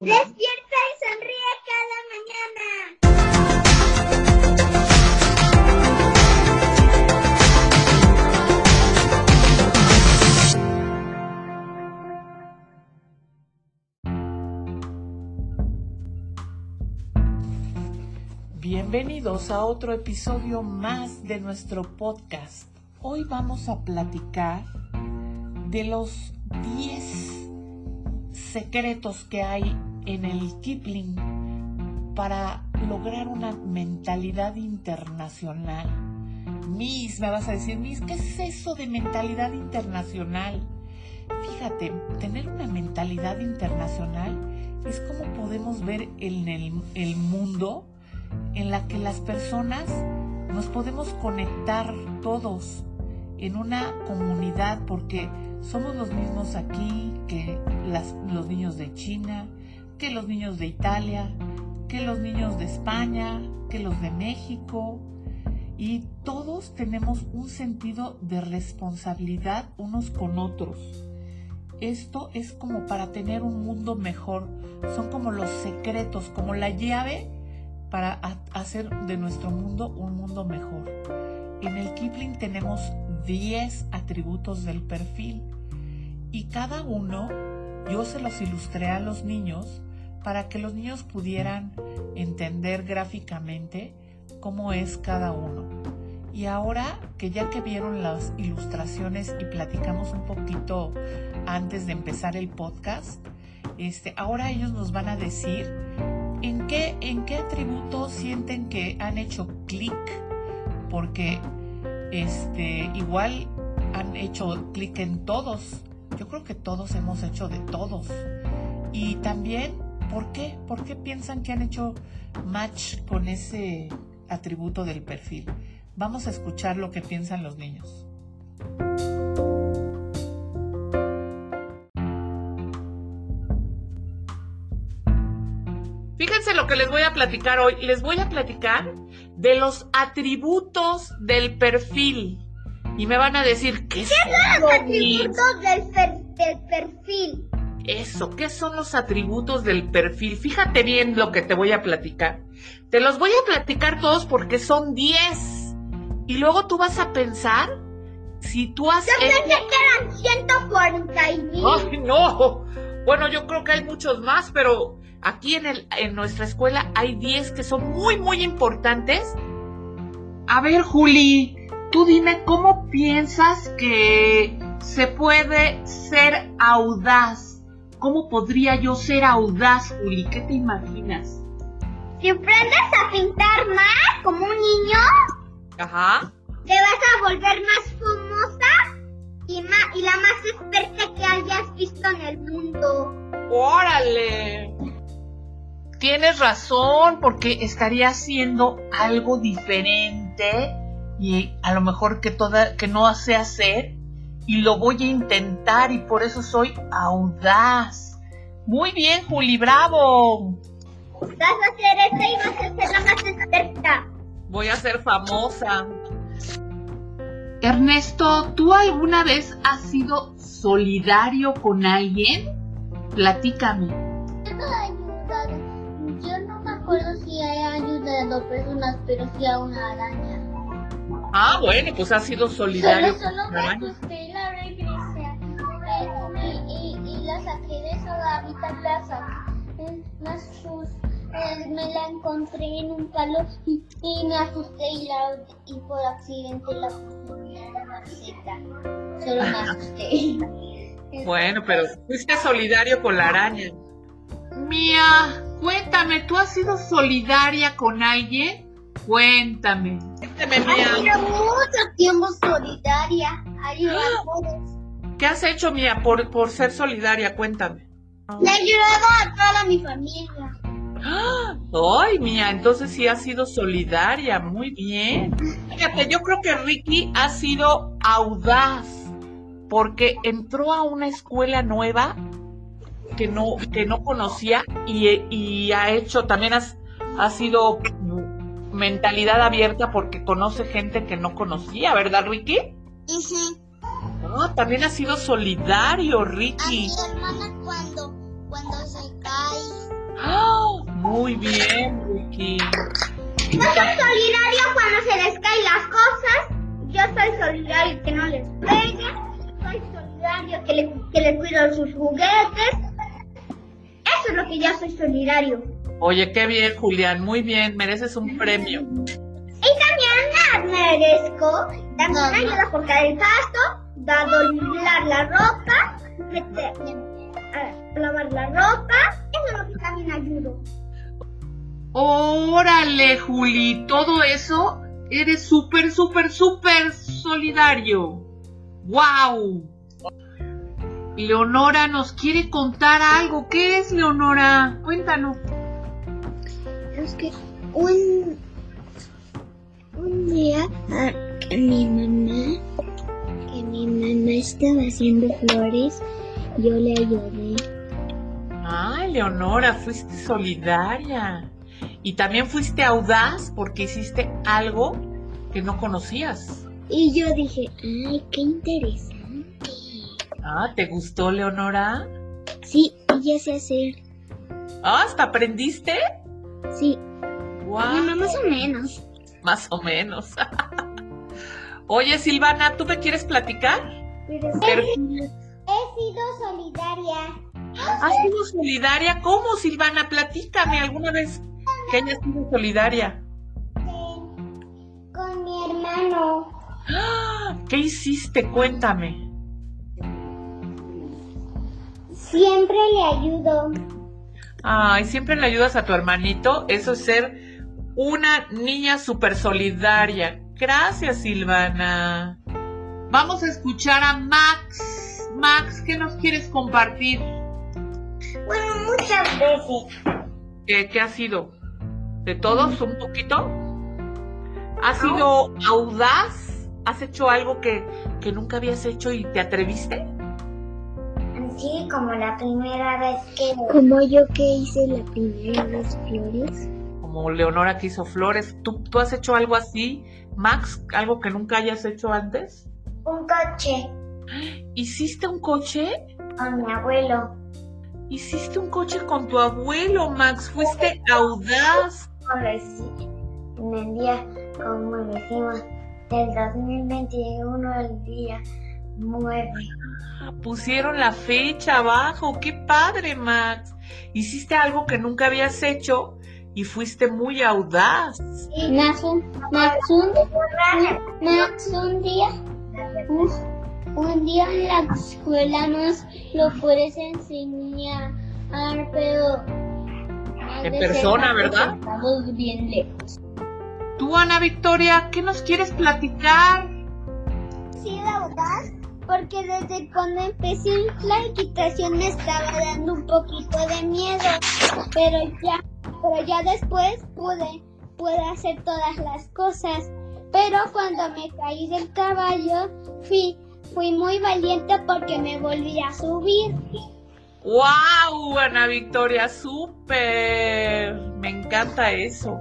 Despierta y sonríe cada mañana. Bienvenidos a otro episodio más de nuestro podcast. Hoy vamos a platicar de los 10 secretos que hay en el Kipling para lograr una mentalidad internacional. Miss, me vas a decir, Miss, ¿qué es eso de mentalidad internacional? Fíjate, tener una mentalidad internacional es como podemos ver en el, el mundo en la que las personas nos podemos conectar todos en una comunidad porque somos los mismos aquí que las- los niños de China, que los niños de Italia, que los niños de España, que los de México. Y todos tenemos un sentido de responsabilidad unos con otros. Esto es como para tener un mundo mejor. Son como los secretos, como la llave para ha- hacer de nuestro mundo un mundo mejor. En el Kipling tenemos 10 atributos del perfil y cada uno yo se los ilustré a los niños para que los niños pudieran entender gráficamente cómo es cada uno. Y ahora que ya que vieron las ilustraciones y platicamos un poquito antes de empezar el podcast, este, ahora ellos nos van a decir ¿En qué, ¿En qué atributo sienten que han hecho clic? Porque este, igual han hecho clic en todos. Yo creo que todos hemos hecho de todos. Y también, ¿por qué? ¿Por qué piensan que han hecho match con ese atributo del perfil? Vamos a escuchar lo que piensan los niños. Fíjense lo que les voy a platicar hoy. Les voy a platicar de los atributos del perfil. Y me van a decir, ¿qué son Los atributos del, per- del perfil. Eso, ¿qué son los atributos del perfil? Fíjate bien lo que te voy a platicar. Te los voy a platicar todos porque son 10. Y luego tú vas a pensar si tú has... Yo pensé que eran 140 y mil. ¡Ay, no! Bueno, yo creo que hay muchos más, pero aquí en, el, en nuestra escuela hay 10 que son muy, muy importantes. A ver, Juli, tú dime cómo piensas que se puede ser audaz. ¿Cómo podría yo ser audaz, Juli? ¿Qué te imaginas? Si aprendes a pintar más como un niño, Ajá. te vas a volver más famosa y, ma- y la más experta que hayas visto en el mundo. ¡Órale! Tienes razón, porque estaría haciendo algo diferente y a lo mejor que toda, que no sé hacer y lo voy a intentar y por eso soy audaz. Muy bien, Juli, bravo. Vas a hacer esto y vas a ser la más experta. Voy a ser famosa. Ernesto, ¿tú alguna vez has sido solidario con alguien? Platícame. Yo no me acuerdo si he ayudado a personas, pero sí a una araña. Ah, bueno, pues has sido solidario Solo, solo me asusté y la regresé. Y, y, y la saqué de esa gavita, la saqué. Me asusté. eh, me la encontré en un palo y, y me asusté y, la, y por accidente la puse en la maceta. Solo me asusté. Bueno, pero fuiste solidario con la araña. Mía, cuéntame, ¿tú has sido solidaria con alguien? Cuéntame. Hace mucho tiempo solidaria. ¿Qué has hecho, Mía, por, por ser solidaria? Cuéntame. Le he ayudado a toda mi familia. Ay, Mía, entonces sí has sido solidaria. Muy bien. Fíjate, yo creo que Ricky ha sido audaz porque entró a una escuela nueva que no, que no conocía y, y ha hecho, también has, ha sido mentalidad abierta porque conoce gente que no conocía, ¿verdad, Ricky? Ah, también ha sido solidario, A Ricky. mi hermana cuando, cuando se cae muy bien, Ricky. Yo soy solidario cuando se les caen las cosas. Yo soy solidario que no les pegue. Soy solidario que, le, que les cuido sus juguetes. Eso es lo que yo soy solidario. Oye, qué bien, Julián. Muy bien. Mereces un premio. Y también merezco. También ayuda a cortar el pasto, a doblar la ropa, a lavar la ropa. Eso es lo que también ayudo. Órale, Juli. Todo eso eres súper, súper, súper solidario. ¡Wow! Leonora nos quiere contar algo. ¿Qué es, Leonora? Cuéntanos. Es que un, un día ah, que mi mamá, que mi mamá estaba haciendo flores, yo le ayudé. Ay, Leonora, fuiste solidaria. Y también fuiste audaz porque hiciste algo que no conocías. Y yo dije, ay, qué interesante. Ah, ¿te gustó, Leonora? Sí, y ya sé hacer. Ah, ¿hasta aprendiste? Sí, ¡Wow! bueno, más o menos. Más o menos. Oye, Silvana, ¿tú me quieres platicar? Pero Pero- he sido solidaria. ¿Has sido solidaria? ¿Cómo, Silvana? Platícame alguna vez que hayas sido solidaria. con mi hermano. ¡Ah! ¿Qué hiciste? Cuéntame. Siempre le ayudo. Ay, siempre le ayudas a tu hermanito. Eso es ser una niña súper solidaria. Gracias, Silvana. Vamos a escuchar a Max. Max, ¿qué nos quieres compartir? Bueno, muchas veces. ¿Qué, qué ha sido? ¿De todos un poquito? ¿Has sido audaz? ¿Has hecho algo que, que nunca habías hecho y te atreviste? Así como la primera vez que... Como yo que hice la primera vez flores. Como Leonora que hizo flores. ¿Tú, ¿Tú has hecho algo así, Max? ¿Algo que nunca hayas hecho antes? Un coche ¿Hiciste un coche? con mi abuelo. Hiciste un coche con tu abuelo, Max. Fuiste audaz. En el día, como decimos, del 2021, el día 9. Pusieron la fecha abajo. ¡Qué padre, Max! Hiciste algo que nunca habías hecho y fuiste muy audaz. Max un, Max un, Max un día, un, un día en la escuela nos lo puedes enseñar, pero... En persona, ¿verdad? Estamos bien lejos. Tú, Ana Victoria, ¿qué nos quieres platicar? Sí, la verdad, porque desde cuando empecé la equitación me estaba dando un poquito de miedo, pero ya, pero ya después pude, pude hacer todas las cosas. Pero cuando me caí del caballo, fui, fui muy valiente porque me volví a subir. ¡Wow, Ana Victoria! ¡Súper! Me encanta eso.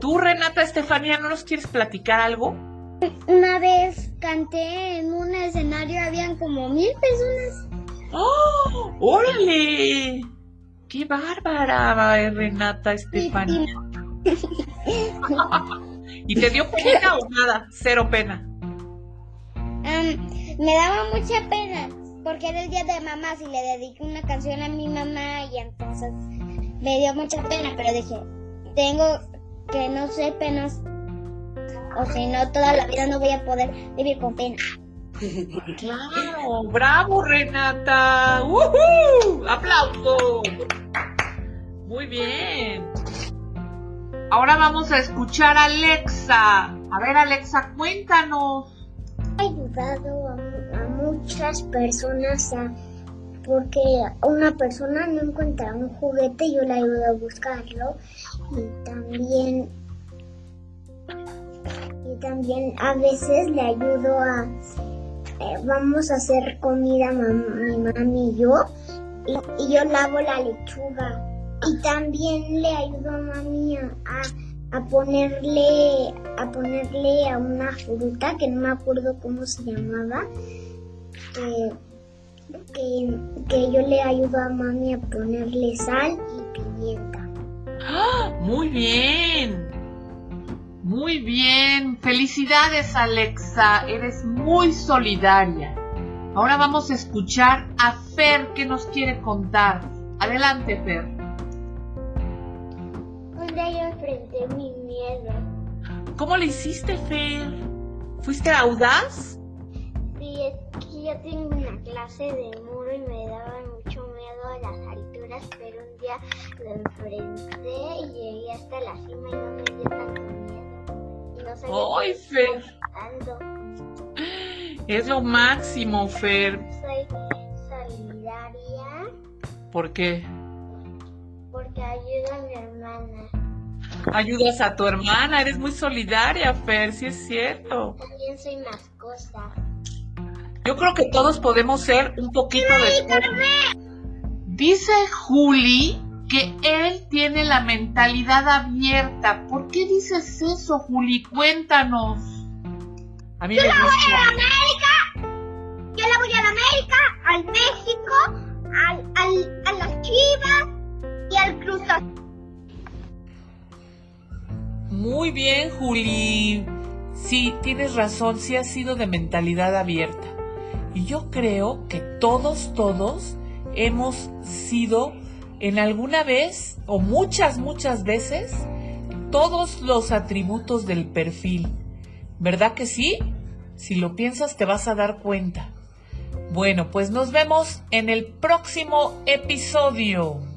Tú, Renata Estefanía, ¿no nos quieres platicar algo? Una vez canté en un escenario, habían como mil personas. ¡Oh! ¡Órale! ¡Qué bárbara, Renata Estefanía! ¿Y te dio pena o nada? Cero pena. Am, me daba mucha pena porque era el día de mamás y le dediqué una canción a mi mamá y entonces me dio mucha pena, pero dije, tengo que no ser penas o si no toda la vida no voy a poder vivir con pena. Claro, bravo Renata. ¡Woohoo! ¡Aplauso! Muy bien. Ahora vamos a escuchar a Alexa. A ver, Alexa, cuéntanos. He ayudado a, mu- a muchas personas a porque una persona no encuentra un juguete, yo le ayudo a buscarlo y también también a veces le ayudo a eh, vamos a hacer comida mam- mi mami y yo y, yo lavo la lechuga y también le ayudo a mami a, a- ponerle a ponerle a una fruta que no me acuerdo cómo se llamaba que, que, que yo le ayudo a mami a ponerle sal y pimienta ¡Ah! Muy bien. Muy bien. Felicidades, Alexa. Eres muy solidaria. Ahora vamos a escuchar a Fer que nos quiere contar. Adelante, Fer. Un día yo enfrenté mi miedo. ¿Cómo le hiciste, Fer? ¿Fuiste audaz? Sí, es que yo tengo una clase de muro y me daba mucho miedo a las alturas, pero un día lo enfrenté y llegué hasta la cima y no me dio tanto miedo. No ¡Ay, Fer! Es lo máximo, Fer. Soy solidaria ¿Por qué? porque ayudo a mi hermana. Ayudas a tu hermana, eres muy solidaria, Fer, sí es cierto. También soy más cosas. Yo creo que todos podemos ser un poquito de... Dice Juli que él tiene la mentalidad abierta. ¿Por qué dices eso, Juli? Cuéntanos. A mí me gusta. América! Yo le voy a la América, al México, al, al, a las Chivas y al Cruz Azul. Muy bien, Juli. Sí, tienes razón, sí has sido de mentalidad abierta. Y yo creo que todos, todos hemos sido en alguna vez o muchas, muchas veces todos los atributos del perfil. ¿Verdad que sí? Si lo piensas te vas a dar cuenta. Bueno, pues nos vemos en el próximo episodio.